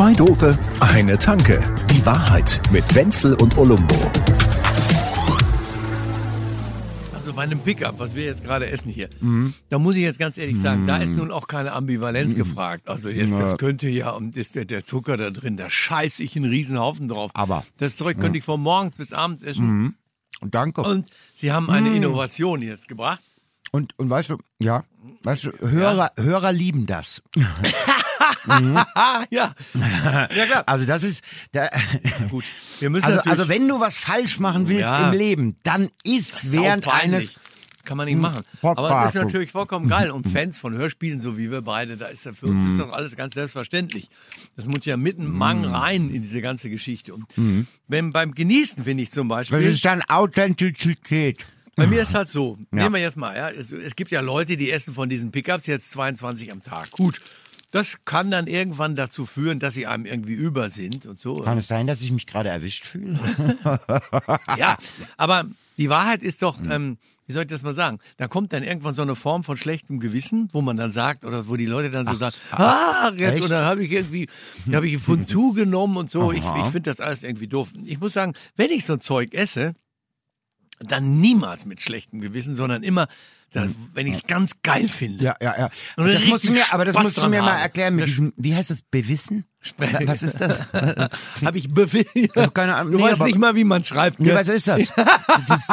Zwei Dope, eine Tanke. Die Wahrheit mit Wenzel und Olumbo. Also bei einem Pickup, was wir jetzt gerade essen hier, da muss ich jetzt ganz ehrlich sagen, da ist nun auch keine Ambivalenz gefragt. Also jetzt, das könnte ja, und ist der, der Zucker da drin, da scheiß ich einen Riesenhaufen drauf. Aber- Das Zeug könnte ich von morgens bis abends essen. Und danke. Und sie haben eine Innovation jetzt gebracht. Und, und weißt du, ja, weißt du, Hörer, Hörer lieben das. Ah, ja. Ja, klar. Also das ist, da, Gut. Wir müssen also, also wenn du was falsch machen willst Ja. im Leben, dann ist während eines, Kann man nicht machen. Aber das ist natürlich vollkommen geil. Und Fans von Hörspielen, so wie wir beide, da ist ja für uns ist das alles ganz selbstverständlich. Das muss ja mitten Mang rein in diese ganze Geschichte. Und wenn beim Genießen, finde ich zum Beispiel. das ist dann Authentizität. Bei mir ist halt so, nehmen wir jetzt mal, ja, es, es gibt ja Leute, die essen von diesen Pickups jetzt 22 am Tag. Gut, das kann dann irgendwann dazu führen, dass sie einem irgendwie über sind und so. Kann es sein, dass ich mich gerade erwischt fühle? Ja, aber die Wahrheit ist doch, ähm, wie soll ich das mal sagen, da kommt dann irgendwann so eine Form von schlechtem Gewissen, wo man dann sagt, oder wo die Leute dann so sagen, ah, jetzt, echt? und dann habe ich irgendwie, habe ich von zugenommen und so. Ich, ich finde das alles irgendwie doof. Ich muss sagen, wenn ich so ein Zeug esse, dann niemals mit schlechtem Gewissen, sondern immer, dann, wenn ich es ganz geil finde. Ja, ja, ja. Und das musst du mir, aber das Spaß musst du mir mal erklären mit Das- diesem, wie heißt das, Bewissen? Was ist das? Habe ich bewiesen. hab keine Ahnung. Du Nee, weißt nicht mal, wie man schreibt. Nee, was ist das? Das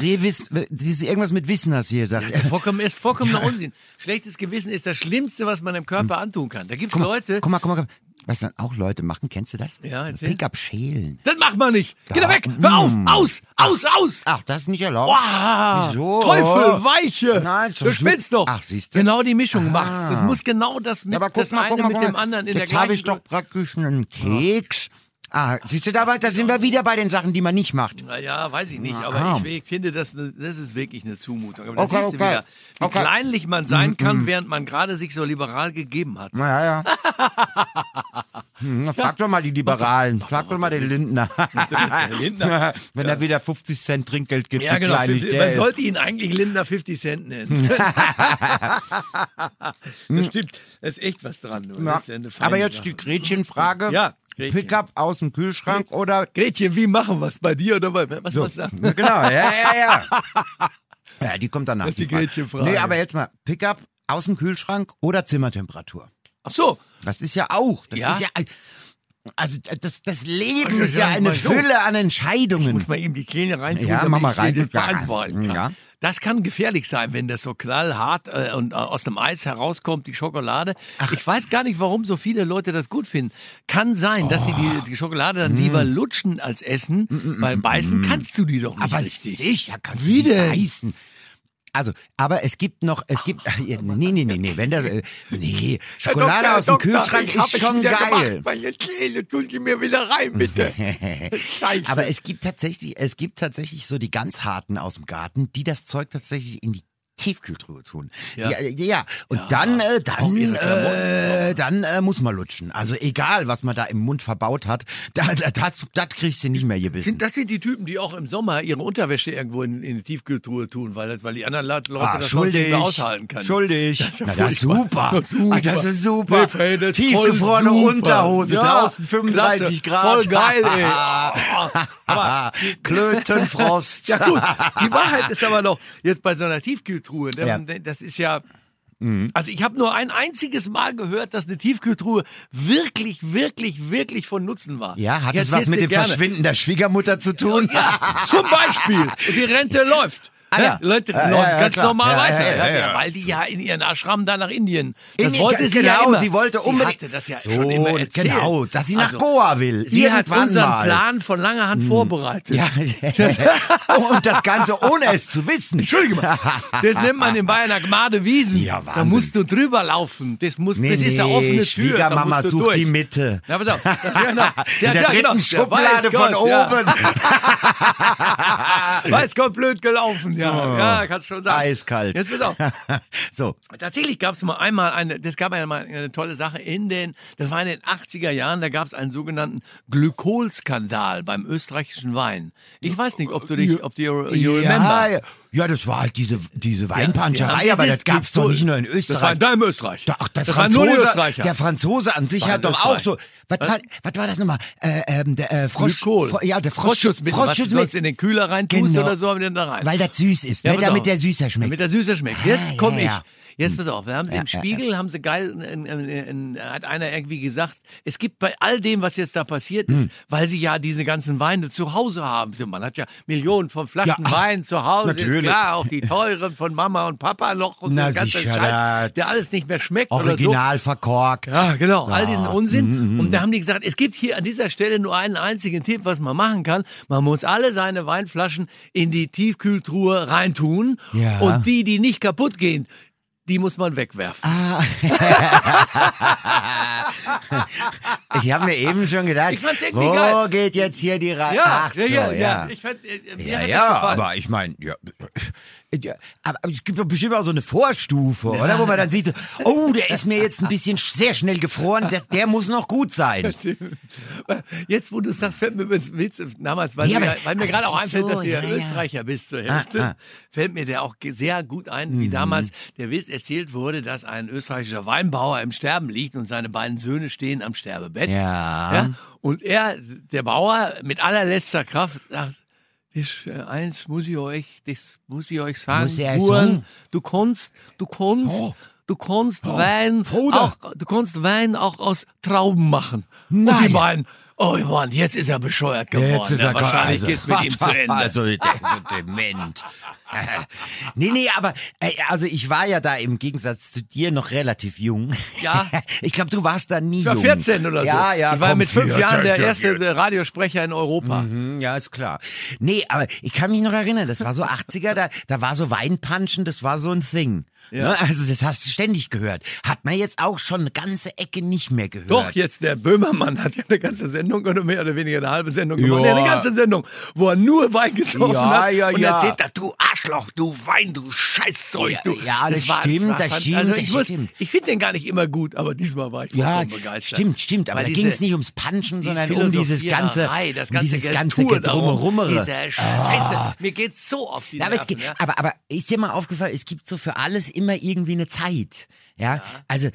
Revis, dieses irgendwas mit Wissen hast du hier gesagt. Das ist vollkommen, ist vollkommener Unsinn. Schlechtes Gewissen ist das Schlimmste, was man dem Körper antun kann. Da gibt's Guck mal, Leute, guck mal, guck mal, guck mal. Was dann auch Leute machen, kennst du das? Ja, erzähl. Pickup schälen. das macht man nicht. Geh da weg, hör auf, aus, aus, aus. Ach, das ist nicht erlaubt. Wow, Wieso? Teufel, Weiche. Nein, du schwitzt doch. Ach, siehst du? Genau die Mischung Ah. macht's. Das muss genau das mit, Ja, aber guck das mal, eine guck mal, mit guck dem mal. anderen in Jetzt der habe ich doch praktisch einen Keks. Ah, siehst du, dabei, da sind wir wieder bei den Sachen, die man nicht macht. Naja, weiß ich nicht, aber Ah. ich, finde, das, ne- das ist wirklich eine Zumutung. Aber da Okay, siehst du okay. wieder, wie Okay. Kleinlich man sein kann, während man gerade sich so liberal gegeben hat. Naja, ja. Hm, frag doch mal die Liberalen. Frag doch mal den Lindner. Der Lindner. Wenn er wieder 50 Cent Trinkgeld gibt, Ja, genau. Man ist. sollte ihn eigentlich Lindner 50 Cent nennen. das stimmt. Da ist echt was dran. Ja. Ja Aber jetzt Sache. die Gretchenfrage. Ja, Gretchen. Pickup aus dem Kühlschrank oder Gretchen, wie machen wir es bei dir oder bei Was So, du sagen? genau, ja, ja, ja. Ja, die kommt danach. Das ist die Frage. Gretchenfrage. Nee, aber jetzt mal, Pickup aus dem Kühlschrank oder Zimmertemperatur? Ach so. Das ist ja auch. Das Ja? ist ja. Also das, das Leben Also, ist ja eine so. Fülle an Ich Entscheidungen. muss mal eben die Kleine reintun, Ja, damit mach mal ich rein. das Ja. kann. Ja. Das kann gefährlich sein, wenn das so knallhart äh, und äh, aus dem Eis herauskommt, die Schokolade. Ich weiß gar nicht, warum so viele Leute das gut finden. Kann sein, dass sie Oh. die, die Schokolade dann lieber lutschen als essen, weil beißen kannst du die doch nicht Mm, Aber richtig. sicher kannst Wie du die beißen. Also, aber es gibt noch, es gibt, nee, nee, nee, nee, wenn der, äh, nee, Schokolade Herr aus dem Doktor, Kühlschrank ist schon geil. Gemacht. Meine Kleine, tun die mir wieder rein, bitte. Aber es gibt tatsächlich, es gibt tatsächlich so die ganz harten aus dem Garten, die das Zeug tatsächlich in die Tiefkühltruhe tun. Ja. Ja, ja, ja. und dann, äh, dann, äh, dann äh, muss man lutschen. Also egal, was man da im Mund verbaut hat, da, da, das, das kriegst du nicht mehr gebissen. Das sind die Typen, die auch im Sommer ihre Unterwäsche irgendwo in, in die Tiefkühltruhe tun, weil, das- weil die anderen Leute Ah, das sonst nicht schuldig. mehr aushalten können. Schuldig. Das ist ja Na, das ist super. Das ist super. Ah, das ist super. Nee, das ist Tiefgefrorene super. Unterhose, Ja, draußen 35 klasse. Grad. Voll geil, ey. aber Klötenfrost. ja gut, die Wahrheit ist aber noch, jetzt bei so einer Tiefkühltruhe, ne, Ja. Mhm. das ist ja... Also ich habe nur ein einziges Mal gehört, dass eine Tiefkühltruhe wirklich, wirklich, wirklich von Nutzen war. Ja, hat Jetzt es was mit dem gerne- Verschwinden der Schwiegermutter zu tun? Ja, zum Beispiel. Die Rente läuft. Ah, Ne? ja. Leute, Ja, läuft ja, ja, ganz klar. normal Ja, weiter. ja, ja, Ja, ja. Weil die ja in ihren Ashram da nach Indien. Das Indien, wollte sie ja genau, immer. sie wollte unbedingt- Sie hatte das ja So, schon immer erzählt. genau, dass sie nach Also, Goa will. Sie hat unseren mal. Plan von langer Hand vorbereitet. Ja, und das Ganze ohne es zu wissen. Entschuldige mal, das nennt man in Bayern eine Gmade Wiesen. Ja, da musst du drüber laufen. Das, muss, Nee, das ist eine nee, offene Tür. Schwiegermama sucht durch. die Mitte. Ja, pass auf. Das, ja, genau. Ja, In der ja, dritten genau. Ja, Schublade von ja. oben. Weiß Gott, blöd gelaufen. Ja, ja, kannst schon sagen. Eiskalt. Jetzt pass auf. so. Tatsächlich gab es mal einmal eine, das gab ja mal eine tolle Sache in den, das war in den 80er Jahren, da gab es einen sogenannten Glykolskandal beim österreichischen Wein. Ich weiß nicht, ob du dich, ob du you remember. Ja, ja, das war halt diese, diese die Weinpanscherei, haben aber das gab's doch Glykol- nicht nur in Österreich. Das war in deinem Österreich. Doch, der das Franzose, nur die Österreicher. der Franzose an sich War hat doch auch so. Was, Was? war, was war das nochmal? Äh, ähm, der äh, Frosch, Glykol. Fro- ja, der Frosch, Frostschutzmittel, was du sonst in den Kühler rein tust Genau. oder so, aber dann da rein. Weil das süß ist, Ja, ne? damit auf. der süßer schmeckt. Damit der süßer schmeckt. Ah, Jetzt komme ja, ich. Ja. Jetzt pass auf, wir haben Ja, im ja, Spiegel, haben sie geil, in, in, in, hat einer irgendwie gesagt, es gibt bei all dem, was jetzt da passiert ist, Hm. weil sie ja diese ganzen Weine zu Hause haben. Man hat ja Millionen von Flaschen Ja, Wein zu Hause, ist natürlich. klar, auch die teuren von Mama und Papa noch und Na, der ganze sicher, Scheiß, der alles nicht mehr schmeckt oder so. Original verkorkt. Ja, genau, all diesen Ja. Unsinn. Und da haben die gesagt, es gibt hier an dieser Stelle nur einen einzigen Tipp, was man machen kann. Man muss alle seine Weinflaschen in die Tiefkühltruhe reintun. Ja. Und die, die nicht kaputt gehen, die muss man wegwerfen. Ah. Ich habe mir eben schon gedacht, wo geil. geht jetzt hier die Reise? ja, Ach so, ja, ja, ja. Ich fand, äh, mir Ja, ja, aber ich meine, ja, aber aber es gibt doch bestimmt auch so eine Vorstufe, oder? Wo man dann sieht, so, oh, der ist mir jetzt ein bisschen sch- sehr schnell gefroren, der, der muss noch gut sein. Jetzt, wo du sagst, fällt mir Witz, damals, weil, Ja, mir, aber- weil mir gerade auch einfällt, so, dass du ja, ja, ja. Österreicher bist zur Hälfte, Ah, ah. fällt mir der auch sehr gut ein, wie Mhm. damals der Witz erzählt wurde, dass ein österreichischer Weinbauer im Sterben liegt und seine beiden Söhne stehen am Sterbebett. Ja. ja und er, der Bauer, mit allerletzter Kraft sagt, das, äh, eins muss ich euch, das muss ich euch sagen, Muss er Buren, sagen? du kannst, du kannst, Oh. du kannst Wein Bruder. auch, du kannst Wein auch aus Trauben machen. Und Nein. die beiden, oh Mann, jetzt ist er bescheuert geworden. Jetzt ist ja, er wahrscheinlich also, geht's mit ihm zu Ende. Also, der ist so dement. nee, nee, aber äh, also ich war ja da im Gegensatz zu dir noch relativ jung. Ja. Ich glaube, du warst da nie ich war jung. 14 oder so. Ja, ja. ich war mit fünf 14, Jahren der 14. erste Radiosprecher in Europa. Mhm, Ja, ist klar. Nee, aber ich kann mich noch erinnern, das war so 80er, da, da war so Weinpanschen, das war so ein Thing. Ja. Ne? Also das hast du ständig gehört. Hat man jetzt auch schon eine ganze Ecke nicht mehr gehört. Doch, jetzt der Böhmermann hat ja eine ganze Sendung oder mehr oder weniger eine halbe Sendung gemacht. Ja. Eine ganze Sendung, wo er nur Wein gesoffen Ja, hat ja, und ja. erzählt hat, du Arschloch, du Wein, du Scheißzeug, Ja, du. ja, das war- stimmt, war- das fand- stimmt, Also das ich, stimmt. ich finde den gar nicht immer gut, aber diesmal war ich Ja, begeistert. stimmt, stimmt. Aber Weil da ging es nicht ums Punchen, die sondern um dieses ganze, das um ganze dieses ganze Gedrummerummere. Diese Scheiße. Mir geht's so auf die Ja, aber, es Nerven. ja. aber, aber ist dir mal aufgefallen, es gibt so für alles immer irgendwie eine Zeit. Ja, also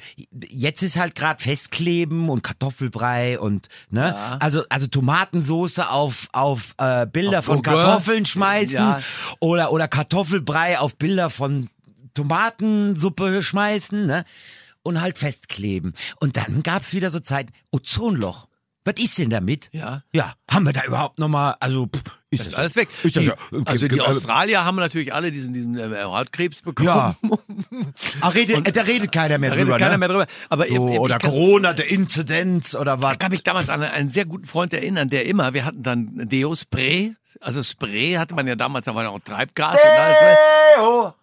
jetzt ist halt gerade Festkleben und Kartoffelbrei und ne, also also Tomatensoße auf auf äh, Bilder Auf von Gauguin. Kartoffeln schmeißen Ja. oder oder Kartoffelbrei auf Bilder von Tomatensuppe schmeißen, ne? Und halt festkleben. Und dann gab's wieder so Zeit Ozonloch. Was ist denn damit? Ja. Ja, haben wir da überhaupt noch mal also pff, ist Das ist alles weg. Ist das die, ja, also die Australier haben natürlich alle diesen, diesen äh, Hautkrebs bekommen. Ja. Ach, redet, da redet keiner mehr Da drüber, redet keiner ne? mehr drüber. Aber So, ich, ich, oder ich kann, Corona, der Inzidenz oder was? ich kann mich damals an einen sehr guten Freund erinnern, der immer, wir hatten dann Deo-Spray, also Spray hatte man ja damals, da war ja auch Treibgas und alles.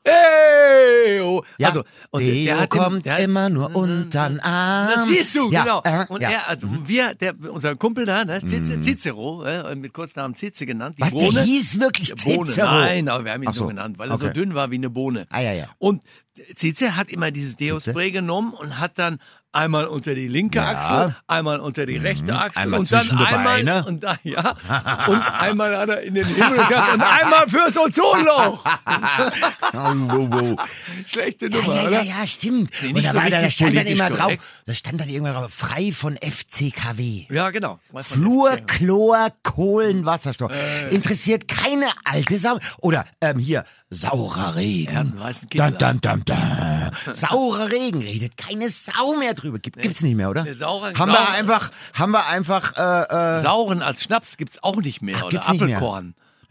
Ey, oh. Ja, also, und der- Deo der hat kommt der hat- immer nur unter den Arm. Das siehst du, ja, genau. Äh, und ja. Mhm. er, also wir, der, unser Kumpel da, ne, Cice, Cicero, äh, mit Kurznamen Cice genannt, die Was, Bohne. der hieß wirklich Bohne, Cicero? nein, aber wir haben ihn so so, genannt, weil er so dünn war wie eine Bohne. Ah, ja, ja. Und Cice hat immer dieses Deo-Spray genommen und hat dann einmal unter die linke Ja. Mhm. Achsel, einmal unter die rechte Achsel Einmal und dann einmal Beine. und dann, ja und einmal hat er in den Himmel gesagt und einmal fürs Ozonloch. Schlechte Ja, Nummer, ja, ja, oder? ja, stimmt. Nee, Und da, so war, da stand dann immer drauf, da stand dann irgendwann drauf, frei von FCKW. Ja, genau. Fluor, ja. Chlor, Kohlen, Wasserstoff. Äh. Interessiert keine alte Sau. Oder ähm, hier, saurer Regen. Dun, dun, dun, dun. Saurer Regen, redet keine Sau mehr drüber. Gibt, Gibt's nicht mehr, oder? Nee, saurer- haben wir saurer- einfach, haben wir einfach, äh, äh, Sauren als Schnaps gibt's auch nicht mehr. oder gibt's nicht mehr?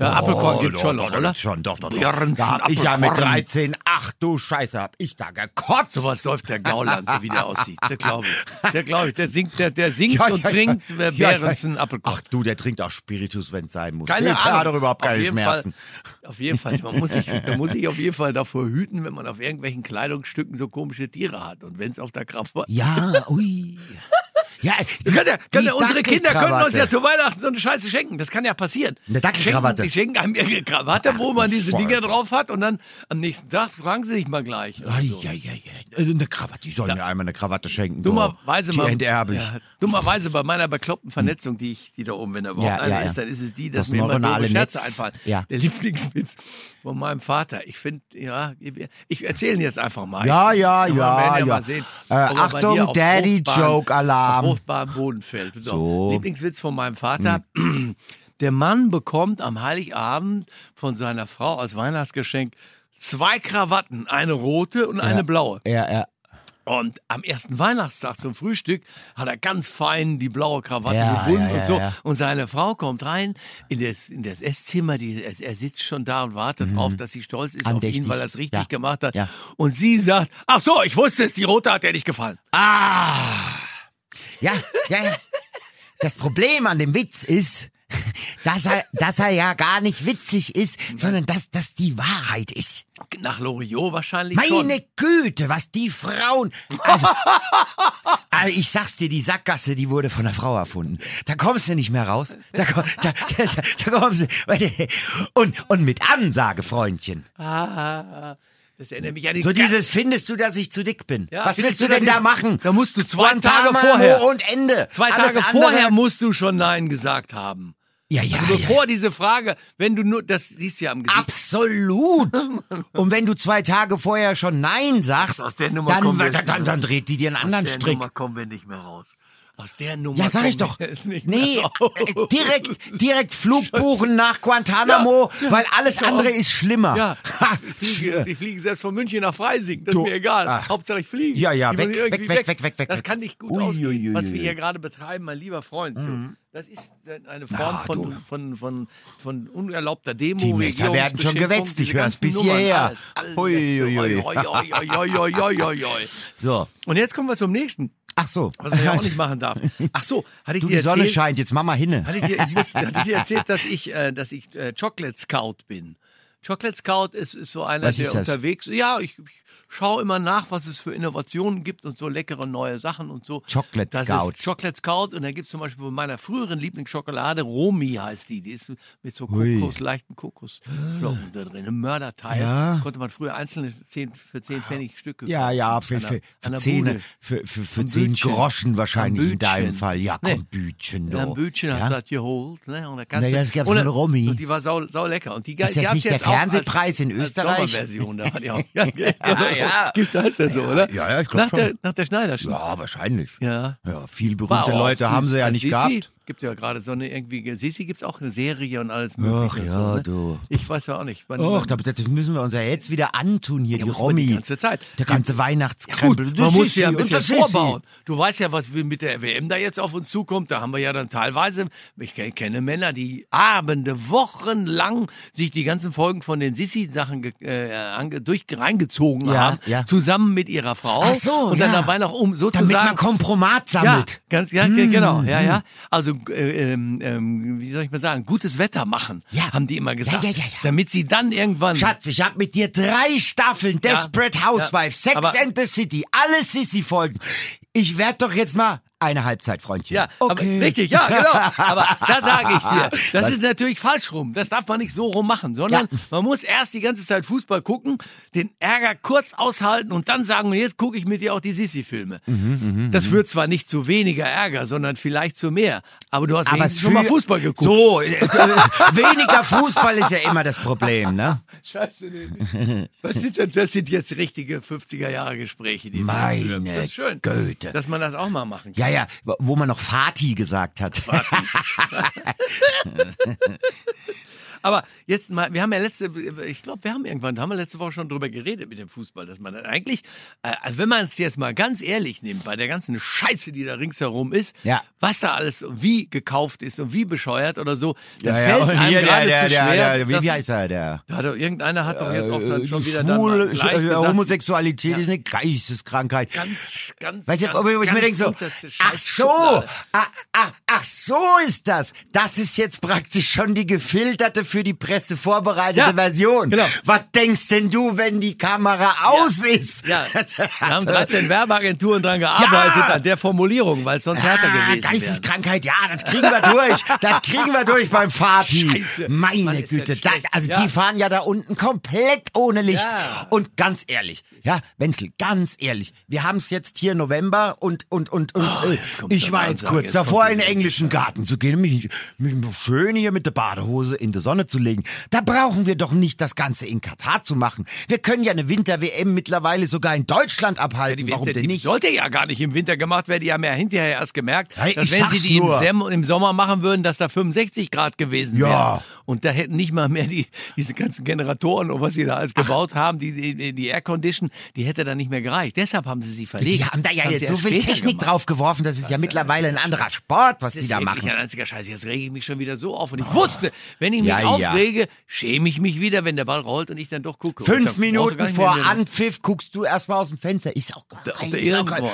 Ja, Apfelkorn gibt's schon noch, doch, oder? Schon, doch, doch, doch. Da hab ich ja mit Apfelkorn. 13, ach du Scheiße, hab ich da gekotzt. Sowas läuft der Gauland, so wie der aussieht. Der glaube ich. Der glaube ich. Der singt, der, der singt Ja, und ja, ja. trinkt äh, Ja, ja. Behrensen Apfelkorn. Ach du, der trinkt auch Spiritus, wenn es sein muss. Keine Der Ahnung. hat doch überhaupt Auf keine jeden Schmerzen. Fall, auf jeden Fall. Man muss, sich, man muss sich auf jeden Fall davor hüten, wenn man auf irgendwelchen Kleidungsstücken so komische Tiere hat. Und wenn es auf der Kraft war. Ja, ui. Ja, kann ja, die ja, unsere Kinder könnten uns ja zu Weihnachten so eine Scheiße schenken. Das kann ja passieren. Eine Dackelkrawatte. Die schenken einem ihre Krawatte, wo man diese. Dinger drauf hat und dann am nächsten Tag fragen sie dich mal gleich. so. ei, ei. Äh, Eine Krawatte, die sollen mir einmal eine Krawatte schenken. Dummerweise die mal, ja, dummerweise bei meiner bekloppten Vernetzung, die ich, die da oben, wenn da überhaupt Ja, ja, ja. ist, dann ist es die, dass Das mir immer doofe Scherze Netz. einfallen. Ja. Der Lieblingswitz von meinem Vater. Ich finde, ja, ich erzähle ihn jetzt einfach mal. Ja, ja, ja, ja. Sehen, Äh, er Achtung, Daddy-Joke-Alarm. Auf fruchtbaren Boden fällt. So. So. Hm. Lieblingswitz von meinem Vater. Der Mann bekommt am Heiligabend von seiner Frau als Weihnachtsgeschenk zwei Krawatten, eine rote und eine blaue. Ja, ja. Und am ersten Weihnachtstag zum Frühstück hat er ganz fein die blaue Krawatte Ja, gebunden ja, ja, und so. ja. Und seine Frau kommt rein in das, in das Esszimmer. Die, er, sitzt schon da und wartet drauf, dass sie stolz ist auf Mhm. Andächtig. ihn, weil er es richtig Ja. gemacht hat. Ja. Und sie sagt, ach so, ich wusste es, die rote hat dir nicht gefallen. Ah! Ja, ja, ja. Das Problem an dem Witz ist, dass er, dass er ja gar nicht witzig ist, sondern dass das die Wahrheit ist. Nach Loriot wahrscheinlich schon. Meine Güte, was die Frauen. Also, also ich sag's dir, die Sackgasse, die wurde von einer Frau erfunden. Da kommst du nicht mehr raus. Da, da, da, da kommst du. Und, und mit Ansage, Freundchen. Das erinnert mich an die So dieses, findest du, dass ich zu dick bin? Ja, Was willst du denn da machen? Da musst du zwei Tage vorher. und Ende. Zwei Alles Tage vorher musst du schon Nein gesagt haben. Ja, ja, Also ja. bevor diese Frage, wenn du nur, das siehst du ja am Gesicht. Absolut. Und wenn du zwei Tage vorher schon Nein sagst, Aus der Nummer dann, dann, dann, dann dreht die dir einen anderen Aus der Strick. Nummer kommen wir nicht mehr raus. Aus der Nummer Ja, sag ich doch. Nee, raus. äh, direkt, direkt Flug buchen nach Guantanamo, weil alles andere ist schlimmer. Ja, Ha. ich fliege, ich fliege selbst von München nach Freising, das ist mir egal. ach. Hauptsache ich fliege. Ja, ja, weg, weg, weg, weg, weg, weg, Das kann nicht gut Ui, ausgehen, ui, ui, was wir hier gerade betreiben, mein lieber Freund. So, Das ist eine Form Ah, von, von, von, von unerlaubter Demo. Die Messer werden schon gewetzt, ich hör's ganzen bis hierher. So. Und jetzt kommen wir zum nächsten, Ach so. was man ja auch nicht machen darf. Ach so, hatte ich Du, dir die Sonne scheint, jetzt mach mal hinne. Hatte ich dir, ich muss, hatte ich dir erzählt, dass ich, äh, dass ich äh, Chocolate Scout bin? Chocolate Scout ist, ist so einer, Was der unterwegs Ja, ich, ich schaue immer nach, was es für Innovationen gibt und so leckere neue Sachen und so. Chocolate das Scout. Ist Chocolate Scout und da gibt es zum Beispiel von meiner früheren Lieblingsschokolade, Romi heißt die. Die ist mit so. Kokos, leichten Kokosflocken da drin. Ein Mörderteil. Ja. Konnte man früher einzelne 10, für 10 Pfennig Stücke Ja, ja, für, einer- für, für für, für, für Ein zehn Bütchen. Groschen wahrscheinlich Ein in deinem. Fall. Ja, Nee. komm, Bütchen, doch. ein Bütchen ja? hast du das geholt. Ne? Und da kannst Na ja, du- es gab so dann- eine Romi. Und die war sau, sau lecker. Und die, Ist das nicht der auch als- Fernsehpreis in als Österreich? Sommerversion. Da war die auch. Ja, ja, ja. Gibt's, heißt das so, oder? Ja, ja, ich glaub nach der, schon. nach der Schneiderschule. Ja, wahrscheinlich. Ja. Ja, viel berühmte Leute haben sie ja nicht gehabt. Gibt ja gerade so eine irgendwie. Sissi gibt's auch eine Serie und alles mögliche. Ach ja, so, ne? du. Ich weiß ja auch nicht. Wann, Och, das müssen wir uns ja jetzt wieder antun hier, Ja, die man die ganze Zeit. Der ganze Ja, Weihnachtskrempel. gut, Das man muss ja ein bisschen vorbauen. Du weißt ja, was mit der WM da jetzt auf uns zukommt. Da haben wir ja dann teilweise, ich ke- kenne Männer, die Abende, Wochen lang sich die ganzen Folgen von den Sissi-Sachen äh, durch reingezogen Ja, haben, ja. zusammen mit ihrer Frau. Ach so, und dann ja. dabei noch um Damit sozusagen. man Kompromat ja, sammelt. ganz, ja, ge- genau, ja, ja. Also, äh, ähm, ähm, wie soll ich mal sagen, gutes Wetter machen, Ja. haben die immer gesagt. Ja, ja, ja, ja. Damit sie dann irgendwann. Schatz, ich hab mit dir drei Staffeln Desperate Housewives, ja, Sex aber- and the City, alle Sissy-Folgen. Ich werd doch jetzt mal eine Halbzeit, Freundchen. Ja, okay. aber, richtig, ja, genau. Aber da sage ich dir, das ist natürlich falsch rum. Das darf man nicht so rum machen, sondern Ja. man muss erst die ganze Zeit Fußball gucken, den Ärger kurz aushalten und dann sagen, jetzt gucke ich mit dir auch die Sissi-Filme. Mhm, das führt zwar nicht zu weniger Ärger, sondern vielleicht zu mehr. Aber du hast Aber schon mal Fußball geguckt. So, äh, äh, weniger Fußball ist ja immer das Problem, ne? Scheiße, nee. Was sind denn, das sind jetzt richtige 50er-Jahre-Gespräche, die wir Meine führen. Das ist schön, dass man das auch mal machen kann. Ja, ja, wo man noch Fati gesagt hat. Aber jetzt mal, wir haben ja letzte, ich glaube, wir haben irgendwann, haben wir letzte Woche schon drüber geredet mit dem Fußball, dass man dann eigentlich, äh, also wenn man es jetzt mal ganz ehrlich nimmt, bei der ganzen Scheiße, die da ringsherum ist, Ja. was da alles wie gekauft ist und wie bescheuert oder so, dann Ja, ja, fällt es und einem der, gerade der, zu der, schwer. der, wie, wie heißt er, der? da hat doch, irgendeiner hat doch jetzt auch dann schon wieder dann Schwul, mal gleich äh, gesagt, Homosexualität ist eine Geisteskrankheit. ganz, ganz, Weißt du, ganz, ich mir ganz denke so, ach so, ach, ach, ach so ist das. Das ist jetzt praktisch schon die gefilterte für die Presse vorbereitete Ja, Version. genau. Was denkst denn du, wenn die Kamera aus ist? Ja, wir haben 13 Werbeagenturen dran gearbeitet Ja. an der Formulierung, weil es sonst härter Ah, gewesen wäre. Geisteskrankheit, ja, das kriegen wir durch. Das kriegen wir durch beim Fati. Scheiße. Mann, Meine das Güte. Da, also Ja. die fahren ja da unten komplett ohne Licht. Ja. Und ganz ehrlich, ja, Wenzel, ganz ehrlich, wir haben es jetzt hier November und und und und äh, jetzt kommt ich der war jetzt kurz Jetzt davor, in den englischen Garten zu gehen, mich, mich schön hier mit der Badehose in die Sonne zu legen. Da brauchen wir doch nicht das Ganze in Katar zu machen. Wir können ja eine Winter-WM mittlerweile sogar in Deutschland abhalten. Die Warum Winter- denn die nicht? Sollte ja gar nicht im Winter gemacht werden. Die haben ja hinterher erst gemerkt, Hey, dass wenn sie die im. Sem im Sommer machen würden, dass da 65 Grad gewesen Ja. wären. Und da hätten nicht mal mehr die, diese ganzen Generatoren und was sie da alles gebaut haben, die, die, die Aircondition, die hätte da nicht mehr gereicht. Deshalb haben sie sie verlegt. Die haben da ja Haben jetzt so viel Technik gemacht. draufgeworfen, das ist ja ist mittlerweile ein ein anderer Sport, was Das die ist da machen. ein einziger Scheiß. Jetzt rege ich mich schon wieder so auf. Und ich wusste, wenn ich mich Ja, ja. Aufrege, schäme ich mich wieder, wenn der Ball rollt und ich dann doch gucke. Fünf gar Minuten vor Anpfiff guckst du erstmal aus dem Fenster. Ist auch Da-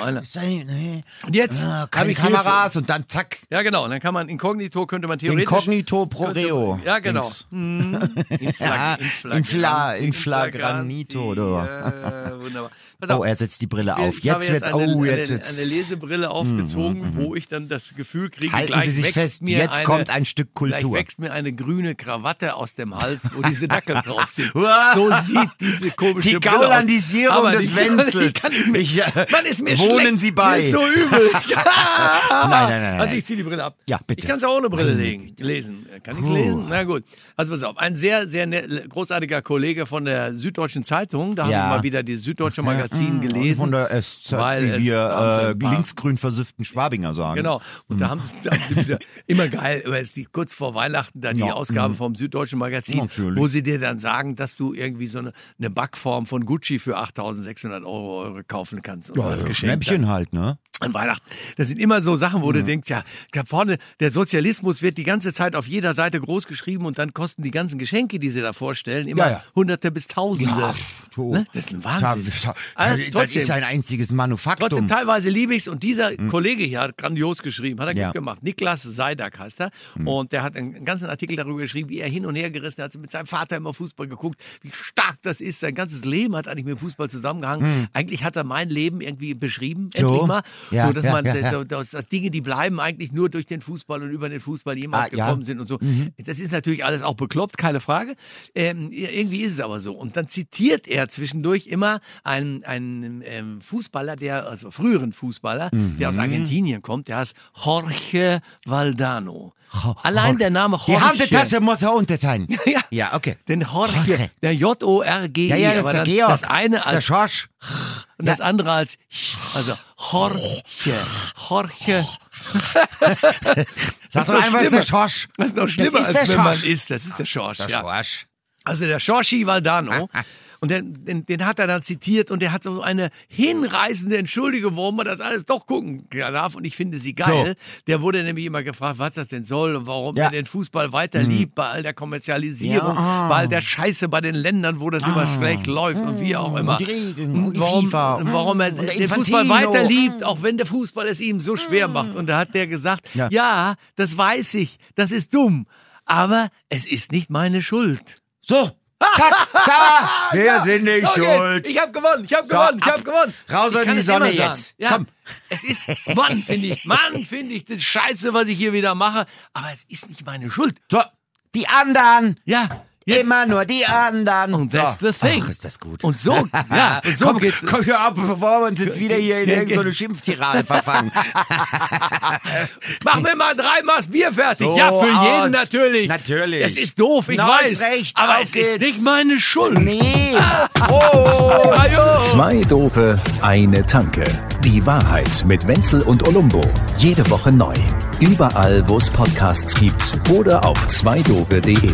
einer- da- nee. Und jetzt Ah, hab keine ich Kameras und dann zack. Ja, genau. Und dann kann man inkognito könnte man theoretisch. Inkognito pro reo. Ja, genau. Dings. Hm. In, Ja, Flag, in Fla- in Flagranti. Flagrantito, du. Ja, wunderbar. Pass Oh, er setzt die Brille Ich- auf. Jetzt wird's, eine, oh, eine, jetzt wird's. eine Lesebrille aufgezogen, wo ich dann das Gefühl kriege, Halten gleich Sie sich wächst fest, mir jetzt eine, kommt ein Stück Gleich Kultur. wächst mir eine grüne Krawatte aus dem Hals, wo diese Dackel drauf sind. So sieht diese komische Die Brille aus. Gaulandisierung Aber des die- Wenzels. Ich. Ich, äh, Mann, ist mir wohnen schlecht. Sie bei. Mir ist so übel. Ja. Nein, nein, nein, Also nein. ich ziehe die Brille ab. Ja, bitte. Ich kann es auch ohne Brille legen, lesen. Kann ich es lesen? Na gut. Also pass auf, ein sehr, sehr ne- großartiger Kollege von der Süddeutschen Zeitung, da haben wir mal wieder dieses Süddeutsche Magazin gelesen. Von der SZ, weil wie es- wir äh, linksgrün versifften Schwabinger sagen. Genau. Und da haben sie, haben sie wieder immer geil, aber jetzt die kurz vor Weihnachten da die Ja, Ausgabe vom Süddeutschen Magazin, Natürlich. wo sie dir dann sagen, dass du irgendwie so eine, eine Backform von Gucci für 8.600 Euro, Euro kaufen kannst. Ja, als ja, Geschenk Schnäppchen halt, ne? An Weihnachten. Das sind immer so Sachen, wo du denkst, ja, da vorne, der Sozialismus wird die ganze Zeit auf jeder Seite groß geschrieben und dann kosten die ganzen Geschenke, die sie da vorstellen, immer Ja, ja. Hunderte bis Tausende. Ja, du. ne? Das ist ein Wahnsinn. Da, Ah, das trotzdem, ist ein einziges Manufaktum. Trotzdem teilweise liebe ich's und dieser Kollege hier hat grandios geschrieben, hat er Ja. gut gemacht. Niklas Seidak heißt er und der hat einen, einen ganzen Artikel darüber geschrieben, wie er hin und her gerissen hat, mit seinem Vater immer Fußball geguckt, wie stark das ist. Sein ganzes Leben hat eigentlich mit Fußball zusammengehangen. Eigentlich hat er mein Leben irgendwie beschrieben, So. endlich mal, Ja, so dass ja, man ja, dass, dass Dinge, die bleiben eigentlich nur durch den Fußball und über den Fußball jemals Ah, gekommen sind und so. Das ist natürlich alles auch bekloppt, keine Frage. Ähm, irgendwie ist es aber so. Und dann zitiert er zwischendurch immer einen, einen ähm, Fußballer, der, also früheren Fußballer, der aus Mhm. Argentinien kommt, der heißt Jorge Valdano. Allein der Name Die Jorge. Handetasche muss er unter sein. Ja. Ja, okay. Den Jorge, Jorge. der J-O-R-G-E. Ja, ja, das ist der Georg. Das eine das ist der als Schorsch. und das andere als also Jorge. Jorge. Sag ist doch einfach, ist schlimmer. der Schorsch. Das ist noch schlimmer, ist als der wenn man Schorsch. isst. Das ist der Schorsch, Der ja. Schorsch. Also der Giorgi Valdano. Und den, den, den hat er dann zitiert und der hat so eine hinreißende Entschuldigung, warum man das alles doch gucken darf. Und ich finde sie geil. Der wurde nämlich immer gefragt, was das denn soll und warum Ja. er den Fußball weiter liebt bei all der Kommerzialisierung, Ja. bei all der Scheiße bei den Ländern, wo das immer schlecht läuft und wie auch immer. Und die Regeln und die warum, FIFA. und warum er Und den Fußball weiter liebt, auch wenn der Fußball es ihm so schwer macht. Und da hat der gesagt, Ja. ja, das weiß ich, das ist dumm, aber es ist nicht meine Schuld. So. Zack, da. Wir sind nicht So geht's. schuld. Ich habe gewonnen, ich habe So, gewonnen, ich ab. habe gewonnen. Raus ich kann die es Sonne jetzt. Ja, Komm. Es ist, Mann, finde ich, Mann, finde ich, das scheiße, was ich hier wieder mache, aber es ist nicht meine Schuld. So. Die anderen. Ja, jetzt. Immer nur die anderen. Und that's the thing. Ach, ist das gut. Und so, ja, und so komm, geht's. komm, hör auf, bevor wir uns jetzt wieder hier in Ge- ge- irgendeine Schimpftirade verfangen. Mach mir mal drei Maß Bier fertig. So, ja, für jeden und- natürlich. natürlich. Es ist doof, ich Neues weiß. Recht, aber es ist geht's. nicht meine Schuld. Nee. Oh. Ajo. Zwei Dope, eine Tanke. Die Wahrheit mit Wenzel und Olumbo. Jede Woche neu. Überall, wo es Podcasts gibt oder auf zweidope.de.